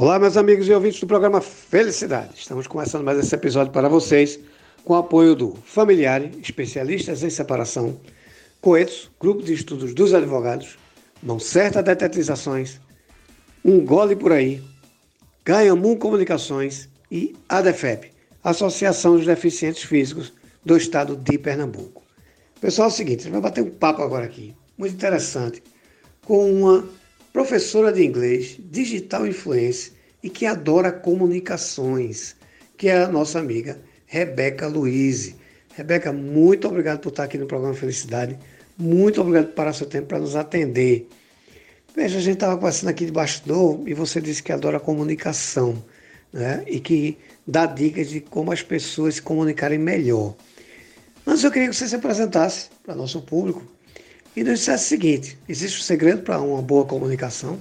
Olá, meus amigos e ouvintes do programa Felicidade. Estamos começando mais esse episódio para vocês com o apoio do Familiare, especialistas em separação, Coetos, Grupo de Estudos dos Advogados, Mão Certa Detetizações, Um Gole Por Aí, Ganhamum Comunicações e ADEFEP, Associação dos Deficientes Físicos do Estado de Pernambuco. Pessoal, é o seguinte, a gente vai bater um papo agora aqui, muito interessante, com uma professora de inglês, digital influencer e que adora comunicações, que é a nossa amiga Rebeca Luiz. Rebeca, muito obrigado por estar aqui no programa Felicidade. Muito obrigado por parar seu tempo para nos atender. Veja, a gente estava conversando aqui de bastidor e você disse que adora comunicação né? e que dá dicas de como as pessoas se comunicarem melhor. Mas eu queria que você se apresentasse para nosso público e nos dissesse o seguinte: existe um segredo para uma boa comunicação?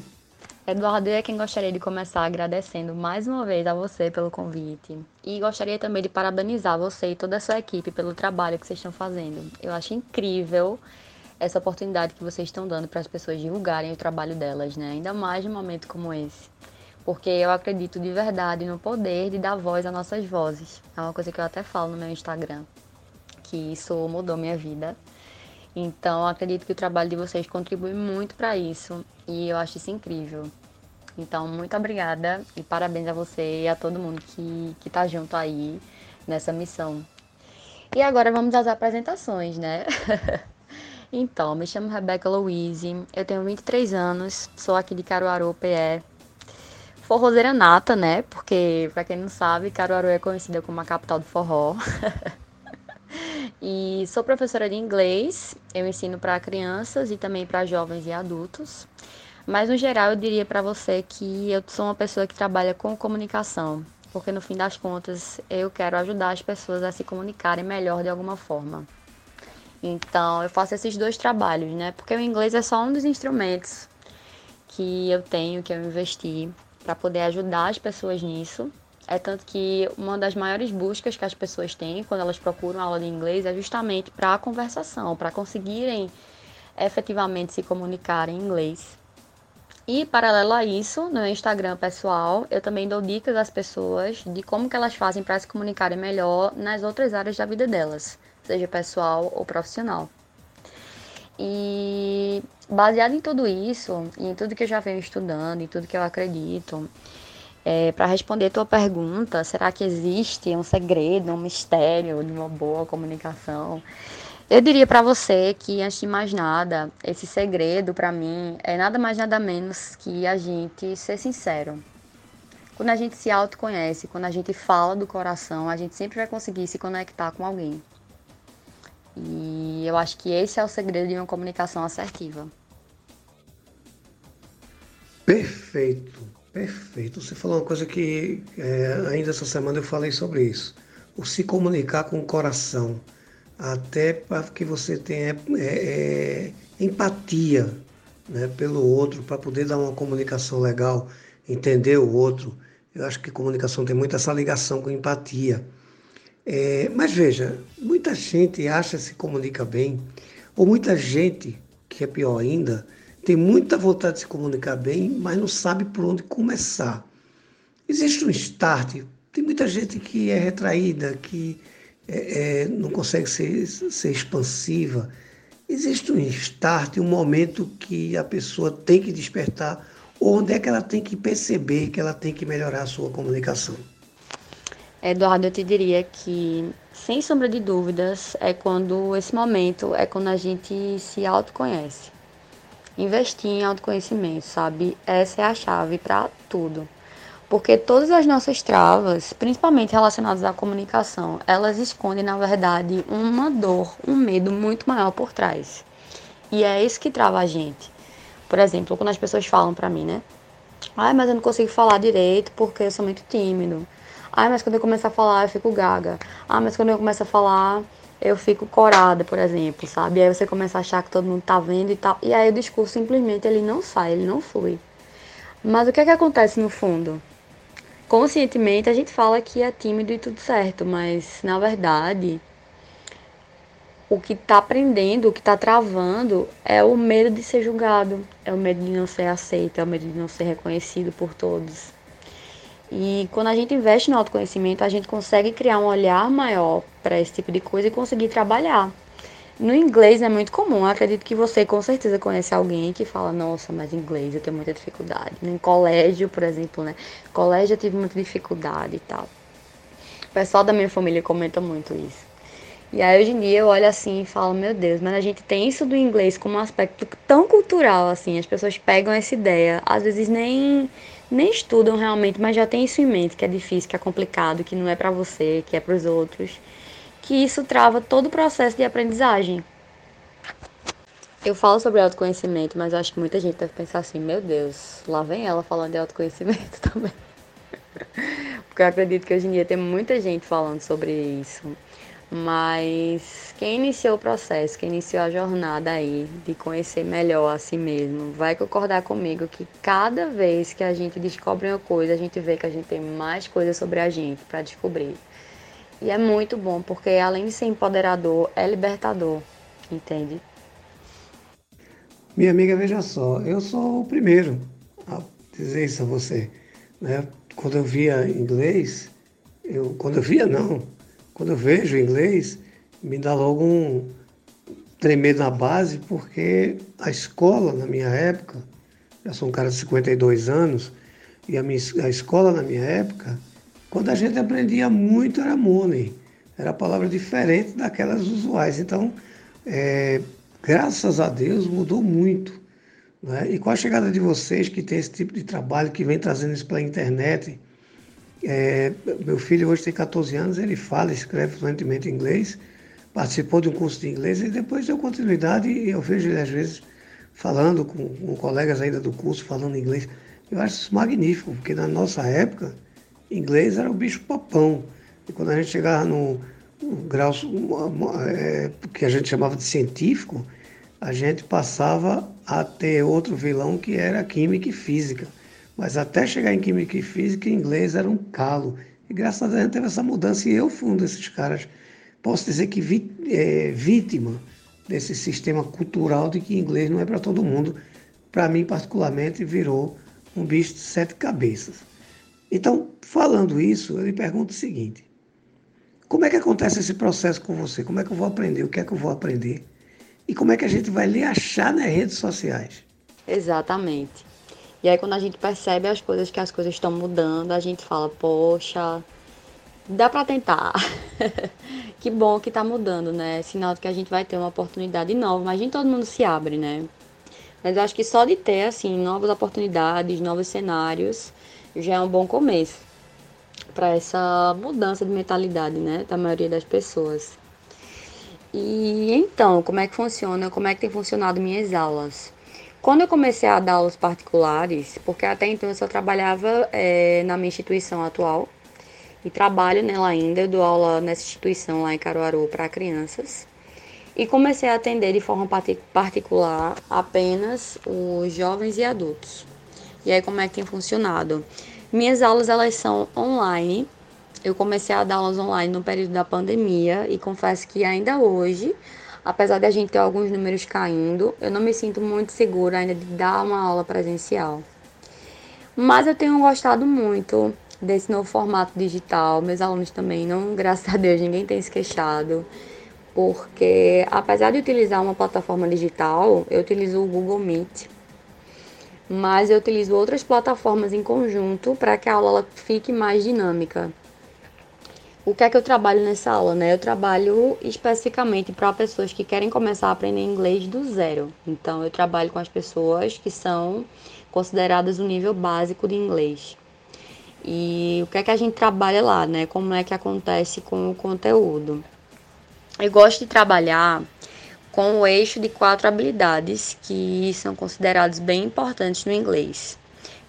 Eduardo, é quem gostaria de começar agradecendo mais uma vez a você pelo convite. E gostaria também de parabenizar você e toda a sua equipe pelo trabalho que vocês estão fazendo. Eu acho incrível essa oportunidade que vocês estão dando para as pessoas divulgarem o trabalho delas, né? Ainda mais num momento como esse. Porque eu acredito de verdade no poder de dar voz às nossas vozes. É uma coisa que eu até falo no meu Instagram, que isso mudou minha vida. Então, acredito que o trabalho de vocês contribui muito para isso e eu acho isso incrível. Então, muito obrigada e parabéns a você e a todo mundo que, que tá junto aí nessa missão. E agora vamos às apresentações, né? então, me chamo Rebeca Louise, eu tenho 23 anos, sou aqui de Caruaru, PE. Forrozeira nata, né? Porque, para quem não sabe, Caruaru é conhecida como a capital do forró. E sou professora de inglês, eu ensino para crianças e também para jovens e adultos. Mas no geral eu diria para você que eu sou uma pessoa que trabalha com comunicação, porque no fim das contas eu quero ajudar as pessoas a se comunicarem melhor de alguma forma. Então eu faço esses dois trabalhos, né? Porque o inglês é só um dos instrumentos que eu tenho, que eu investi para poder ajudar as pessoas nisso é tanto que uma das maiores buscas que as pessoas têm quando elas procuram aula de inglês é justamente para a conversação, para conseguirem efetivamente se comunicar em inglês. E paralelo a isso, no meu Instagram pessoal, eu também dou dicas às pessoas de como que elas fazem para se comunicarem melhor nas outras áreas da vida delas, seja pessoal ou profissional. E baseado em tudo isso, em tudo que eu já venho estudando, em tudo que eu acredito, é, para responder tua pergunta, será que existe um segredo, um mistério de uma boa comunicação? Eu diria para você que, antes de mais nada, esse segredo para mim é nada mais nada menos que a gente ser sincero. Quando a gente se autoconhece, quando a gente fala do coração, a gente sempre vai conseguir se conectar com alguém. E eu acho que esse é o segredo de uma comunicação assertiva. Perfeito. Perfeito. Você falou uma coisa que é, ainda essa semana eu falei sobre isso. O se comunicar com o coração, até para que você tenha é, é, empatia né, pelo outro, para poder dar uma comunicação legal, entender o outro. Eu acho que comunicação tem muito essa ligação com empatia. É, mas veja, muita gente acha que se comunica bem, ou muita gente, que é pior ainda, tem muita vontade de se comunicar bem, mas não sabe por onde começar. Existe um start. Tem muita gente que é retraída, que é, é, não consegue ser, ser expansiva. Existe um start, um momento que a pessoa tem que despertar, onde é que ela tem que perceber que ela tem que melhorar a sua comunicação. Eduardo, eu te diria que, sem sombra de dúvidas, é quando esse momento é quando a gente se autoconhece investir em autoconhecimento, sabe? Essa é a chave para tudo. Porque todas as nossas travas, principalmente relacionadas à comunicação, elas escondem, na verdade, uma dor, um medo muito maior por trás. E é isso que trava a gente. Por exemplo, quando as pessoas falam para mim, né? Ai, mas eu não consigo falar direito porque eu sou muito tímido. Ai, mas quando eu começo a falar, eu fico gaga. Ah, mas quando eu começo a falar, eu fico corada, por exemplo, sabe? Aí você começa a achar que todo mundo tá vendo e tal. E aí o discurso simplesmente ele não sai, ele não flui. Mas o que é que acontece no fundo? Conscientemente a gente fala que é tímido e tudo certo, mas na verdade o que tá aprendendo, o que tá travando é o medo de ser julgado, é o medo de não ser aceito, é o medo de não ser reconhecido por todos. E quando a gente investe no autoconhecimento, a gente consegue criar um olhar maior para esse tipo de coisa e conseguir trabalhar. No inglês é muito comum, acredito que você com certeza conhece alguém que fala, nossa, mas inglês eu tenho muita dificuldade. Em colégio, por exemplo, né? Colégio eu tive muita dificuldade e tal. O pessoal da minha família comenta muito isso. E aí hoje em dia eu olho assim e falo, meu Deus, mas a gente tem isso do inglês como um aspecto tão cultural, assim, as pessoas pegam essa ideia, às vezes nem, nem estudam realmente, mas já tem isso em mente, que é difícil, que é complicado, que não é para você, que é para os outros, que isso trava todo o processo de aprendizagem. Eu falo sobre autoconhecimento, mas acho que muita gente deve pensar assim, meu Deus, lá vem ela falando de autoconhecimento também. Porque eu acredito que hoje em dia tem muita gente falando sobre isso. Mas quem iniciou o processo, quem iniciou a jornada aí de conhecer melhor a si mesmo, vai concordar comigo que cada vez que a gente descobre uma coisa, a gente vê que a gente tem mais coisas sobre a gente para descobrir. E é muito bom, porque além de ser empoderador, é libertador, entende? Minha amiga, veja só, eu sou o primeiro a dizer isso a você. Né? Quando eu via inglês, eu, quando eu via não, quando eu vejo inglês, me dá logo um tremer na base, porque a escola, na minha época, já sou um cara de 52 anos, e a, minha, a escola na minha época, quando a gente aprendia muito era money, era palavra diferente daquelas usuais. Então, é, graças a Deus, mudou muito. Né? E com a chegada de vocês, que tem esse tipo de trabalho, que vem trazendo isso pela internet, é, meu filho hoje tem 14 anos, ele fala, escreve fluentemente inglês, participou de um curso de inglês e depois deu continuidade e eu vejo ele às vezes falando com, com colegas ainda do curso, falando inglês. Eu acho isso magnífico, porque na nossa época, inglês era o bicho papão. E quando a gente chegava no, no grau é, que a gente chamava de científico, a gente passava a ter outro vilão que era química e física. Mas até chegar em Química e Física, inglês era um calo. E graças a Deus teve essa mudança e eu fui um desses caras. Posso dizer que vi, é, vítima desse sistema cultural de que inglês não é para todo mundo. Para mim, particularmente, virou um bicho de sete cabeças. Então, falando isso, eu lhe pergunto o seguinte: como é que acontece esse processo com você? Como é que eu vou aprender? O que é que eu vou aprender? E como é que a gente vai lhe achar nas redes sociais? Exatamente. E aí quando a gente percebe as coisas que as coisas estão mudando, a gente fala, poxa, dá para tentar. que bom que tá mudando, né? Sinal de que a gente vai ter uma oportunidade nova, nem todo mundo se abre, né? Mas eu acho que só de ter assim novas oportunidades, novos cenários, já é um bom começo para essa mudança de mentalidade, né, da maioria das pessoas. E então, como é que funciona? Como é que tem funcionado minhas aulas? Quando eu comecei a dar aulas particulares, porque até então eu só trabalhava é, na minha instituição atual, e trabalho nela ainda, eu dou aula nessa instituição lá em Caruaru para crianças. E comecei a atender de forma particular apenas os jovens e adultos. E aí como é que tem funcionado? Minhas aulas elas são online. Eu comecei a dar aulas online no período da pandemia e confesso que ainda hoje apesar de a gente ter alguns números caindo, eu não me sinto muito segura ainda de dar uma aula presencial. Mas eu tenho gostado muito desse novo formato digital. Meus alunos também, não, graças a Deus, ninguém tem se queixado. Porque apesar de utilizar uma plataforma digital, eu utilizo o Google Meet. Mas eu utilizo outras plataformas em conjunto para que a aula fique mais dinâmica o que é que eu trabalho nessa aula, né? Eu trabalho especificamente para pessoas que querem começar a aprender inglês do zero. Então, eu trabalho com as pessoas que são consideradas o nível básico de inglês. E o que é que a gente trabalha lá, né? Como é que acontece com o conteúdo? Eu gosto de trabalhar com o eixo de quatro habilidades que são consideradas bem importantes no inglês,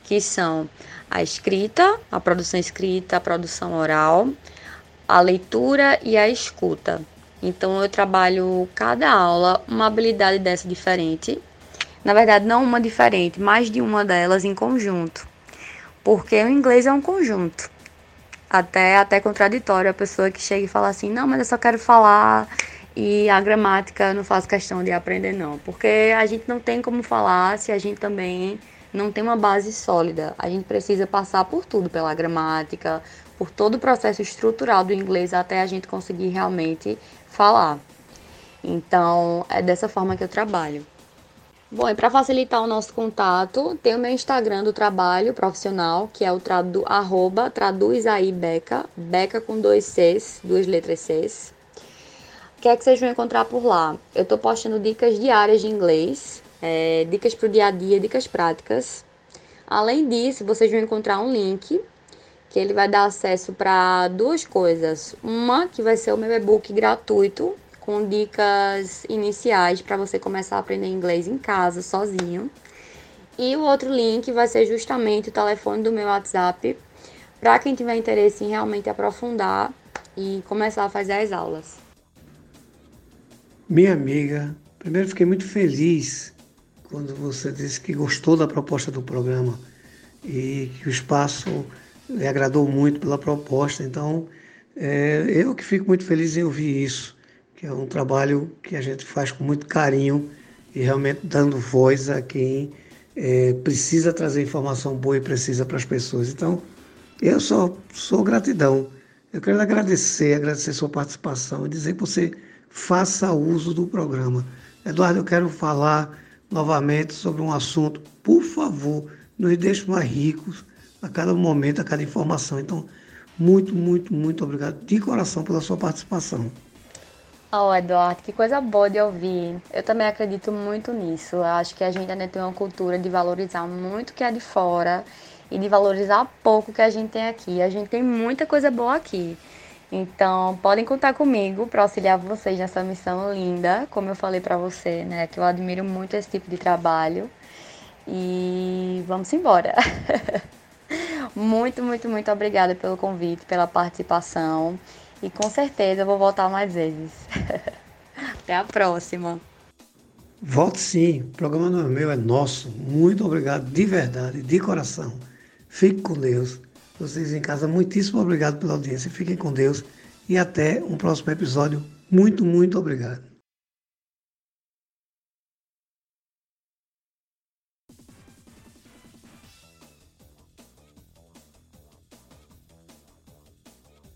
que são a escrita, a produção escrita, a produção oral, a leitura e a escuta. Então eu trabalho cada aula uma habilidade dessa diferente. Na verdade, não uma diferente, mais de uma delas em conjunto. Porque o inglês é um conjunto. Até até contraditório a pessoa que chega e fala assim: "Não, mas eu só quero falar e a gramática eu não faço questão de aprender não, porque a gente não tem como falar se a gente também não tem uma base sólida. A gente precisa passar por tudo, pela gramática, por todo o processo estrutural do inglês até a gente conseguir realmente falar. Então, é dessa forma que eu trabalho. Bom, e para facilitar o nosso contato, tem o meu Instagram do trabalho profissional, que é o tradu, arroba traduz aí Beca, Beca com dois Cs, duas letras Cs. O que é que vocês vão encontrar por lá? Eu estou postando dicas diárias de inglês, é, dicas para o dia a dia, dicas práticas. Além disso, vocês vão encontrar um link que ele vai dar acesso para duas coisas. Uma que vai ser o meu e-book gratuito com dicas iniciais para você começar a aprender inglês em casa, sozinho. E o outro link vai ser justamente o telefone do meu WhatsApp para quem tiver interesse em realmente aprofundar e começar a fazer as aulas. Minha amiga, primeiro fiquei muito feliz quando você disse que gostou da proposta do programa e que o espaço lhe agradou muito pela proposta. Então, é, eu que fico muito feliz em ouvir isso que é um trabalho que a gente faz com muito carinho e realmente dando voz a quem é, precisa trazer informação boa e precisa para as pessoas. Então, eu só sou gratidão. Eu quero agradecer, agradecer sua participação e dizer que você faça uso do programa. Eduardo, eu quero falar novamente sobre um assunto. Por favor, nos deixe mais ricos a cada momento, a cada informação. Então, muito, muito, muito obrigado de coração pela sua participação. Oh, Eduardo, que coisa boa de ouvir. Eu também acredito muito nisso. Eu acho que a gente ainda tem uma cultura de valorizar muito o que é de fora e de valorizar pouco o que a gente tem aqui. A gente tem muita coisa boa aqui. Então, podem contar comigo para auxiliar vocês nessa missão linda, como eu falei para você, né, que eu admiro muito esse tipo de trabalho. E vamos embora. muito, muito, muito obrigada pelo convite, pela participação. E com certeza eu vou voltar mais vezes. Até a próxima. Volte sim, o programa não é meu, é nosso. Muito obrigado de verdade, de coração. Fique com Deus. Vocês em casa, muitíssimo obrigado pela audiência. Fiquem com Deus e até um próximo episódio. Muito, muito obrigado.